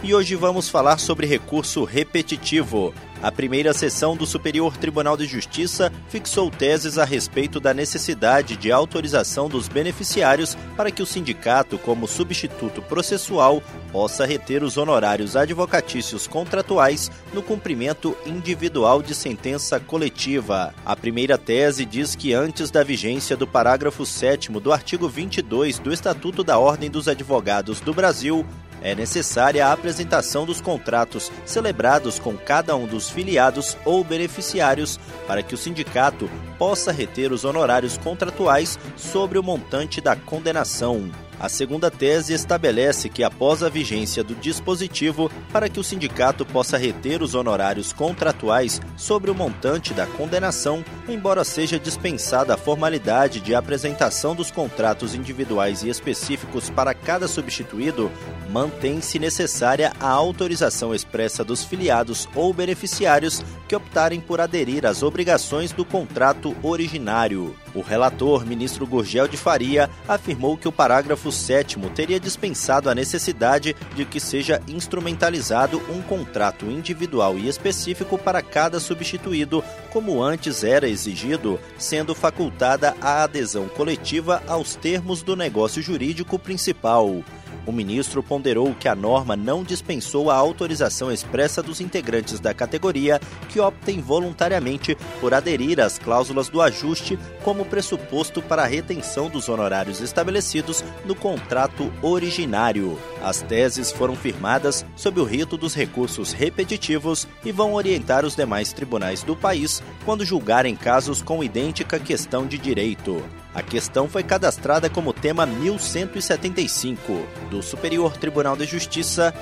E hoje vamos falar sobre recurso repetitivo. A primeira sessão do Superior Tribunal de Justiça fixou teses a respeito da necessidade de autorização dos beneficiários para que o sindicato, como substituto processual, possa reter os honorários advocatícios contratuais no cumprimento individual de sentença coletiva. A primeira tese diz que antes da vigência do parágrafo 7 do artigo 22 do Estatuto da Ordem dos Advogados do Brasil, é necessária a apresentação dos contratos celebrados com cada um dos filiados ou beneficiários para que o sindicato possa reter os honorários contratuais sobre o montante da condenação. A segunda tese estabelece que, após a vigência do dispositivo, para que o sindicato possa reter os honorários contratuais sobre o montante da condenação, embora seja dispensada a formalidade de apresentação dos contratos individuais e específicos para cada substituído, mantém-se necessária a autorização expressa dos filiados ou beneficiários que optarem por aderir às obrigações do contrato originário. O relator, ministro Gurgel de Faria, afirmou que o parágrafo 7 teria dispensado a necessidade de que seja instrumentalizado um contrato individual e específico para cada substituído, como antes era exigido, sendo facultada a adesão coletiva aos termos do negócio jurídico principal. O ministro ponderou que a norma não dispensou a autorização expressa dos integrantes da categoria que optem voluntariamente por aderir às cláusulas do ajuste como pressuposto para a retenção dos honorários estabelecidos no contrato originário. As teses foram firmadas sob o rito dos recursos repetitivos e vão orientar os demais tribunais do país quando julgarem casos com idêntica questão de direito. A questão foi cadastrada como tema 1175 do Superior Tribunal de Justiça,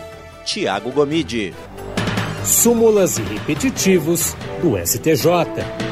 Tiago Gomide. Súmulas e repetitivos do STJ.